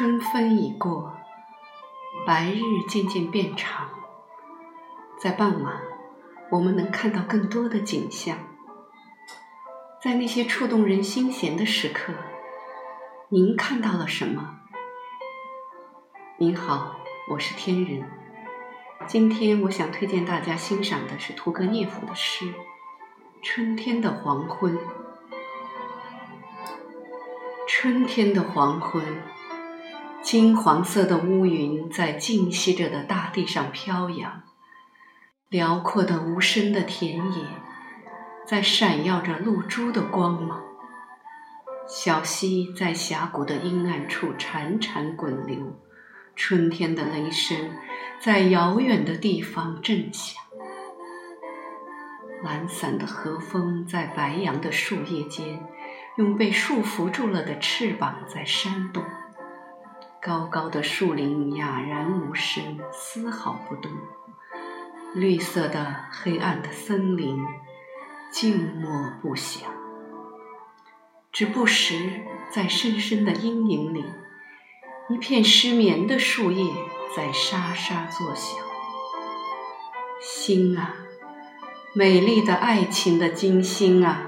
春分已过，白日渐渐变长。在傍晚，我们能看到更多的景象。在那些触动人心弦的时刻，您看到了什么？您好，我是天人。今天我想推荐大家欣赏的是屠格涅夫的诗《春天的黄昏》。春天的黄昏，金黄色的乌云在静息着的大地上飘扬，辽阔的无声的田野在闪耀着露珠的光芒，小溪在峡谷的阴暗处潺潺滚流，春天的雷声在遥远的地方震响，懒散的和风在白杨的树叶间。用被束缚住了的翅膀在扇动，高高的树林哑然无声，丝毫不动；绿色的黑暗的森林静默不响，只不时在深深的阴影里，一片失眠的树叶在沙沙作响。星啊，美丽的爱情的金星啊！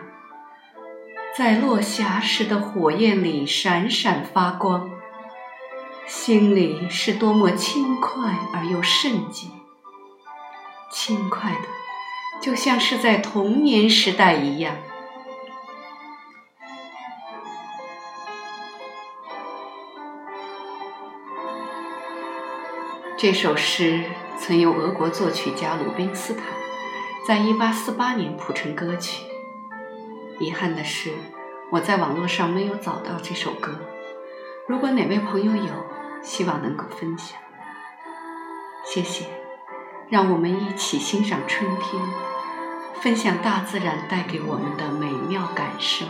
在落霞时的火焰里闪闪发光，心里是多么轻快而又圣洁，轻快的，就像是在童年时代一样。这首诗曾由俄国作曲家鲁宾斯坦在一八四八年谱成歌曲。遗憾的是，我在网络上没有找到这首歌。如果哪位朋友有，希望能够分享。谢谢，让我们一起欣赏春天，分享大自然带给我们的美妙感受。